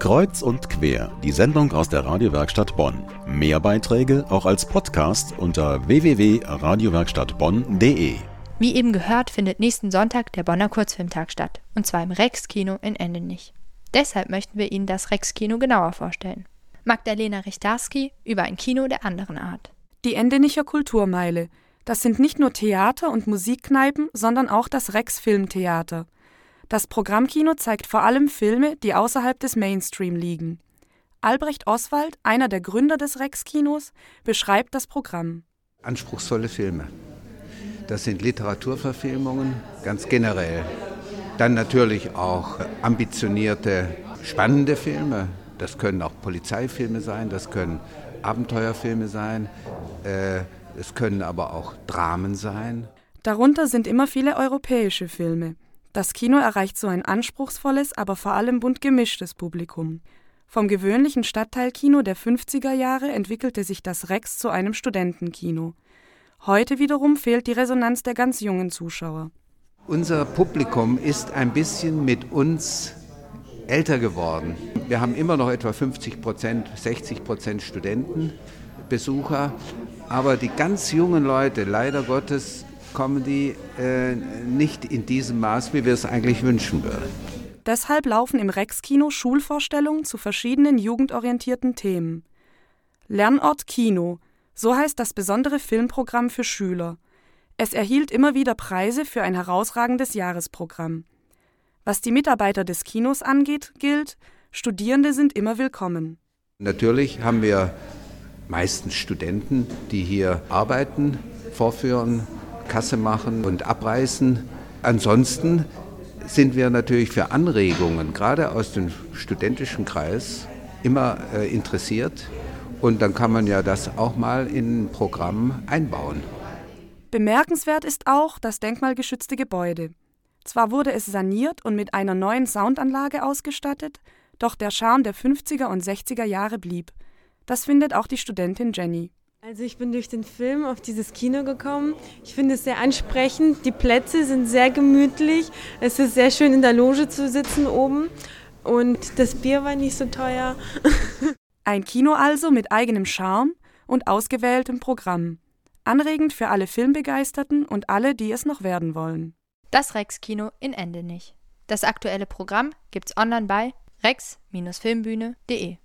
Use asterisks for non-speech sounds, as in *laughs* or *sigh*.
Kreuz und quer, die Sendung aus der Radiowerkstatt Bonn. Mehr Beiträge auch als Podcast unter www.radiowerkstattbonn.de. Wie eben gehört, findet nächsten Sonntag der Bonner Kurzfilmtag statt, und zwar im Rex-Kino in Endenich. Deshalb möchten wir Ihnen das Rex-Kino genauer vorstellen. Magdalena Richtarski über ein Kino der anderen Art. Die Endenicher Kulturmeile. Das sind nicht nur Theater und Musikkneipen, sondern auch das Rex Filmtheater. Das Programmkino zeigt vor allem Filme, die außerhalb des Mainstream liegen. Albrecht Oswald, einer der Gründer des Rex-Kinos, beschreibt das Programm. Anspruchsvolle Filme. Das sind Literaturverfilmungen ganz generell. Dann natürlich auch ambitionierte, spannende Filme. Das können auch Polizeifilme sein, das können Abenteuerfilme sein, äh, es können aber auch Dramen sein. Darunter sind immer viele europäische Filme. Das Kino erreicht so ein anspruchsvolles, aber vor allem bunt gemischtes Publikum. Vom gewöhnlichen Stadtteilkino der 50er Jahre entwickelte sich das Rex zu einem Studentenkino. Heute wiederum fehlt die Resonanz der ganz jungen Zuschauer. Unser Publikum ist ein bisschen mit uns älter geworden. Wir haben immer noch etwa 50 Prozent, 60 Prozent Studentenbesucher, aber die ganz jungen Leute, leider Gottes, kommen die äh, nicht in diesem Maß, wie wir es eigentlich wünschen würden. Deshalb laufen im Rex-Kino Schulvorstellungen zu verschiedenen jugendorientierten Themen. Lernort Kino, so heißt das besondere Filmprogramm für Schüler. Es erhielt immer wieder Preise für ein herausragendes Jahresprogramm. Was die Mitarbeiter des Kinos angeht, gilt, Studierende sind immer willkommen. Natürlich haben wir meistens Studenten, die hier arbeiten, vorführen, Kasse machen und abreißen. Ansonsten sind wir natürlich für Anregungen, gerade aus dem studentischen Kreis, immer äh, interessiert. Und dann kann man ja das auch mal in ein Programm einbauen. Bemerkenswert ist auch das denkmalgeschützte Gebäude. Zwar wurde es saniert und mit einer neuen Soundanlage ausgestattet, doch der Charme der 50er und 60er Jahre blieb. Das findet auch die Studentin Jenny. Also ich bin durch den Film auf dieses Kino gekommen. Ich finde es sehr ansprechend. Die Plätze sind sehr gemütlich. Es ist sehr schön in der Loge zu sitzen oben. Und das Bier war nicht so teuer. *laughs* Ein Kino also mit eigenem Charme und ausgewähltem Programm. Anregend für alle Filmbegeisterten und alle, die es noch werden wollen. Das Rex-Kino in Endenich. Das aktuelle Programm gibt's online bei rex-filmbühne.de.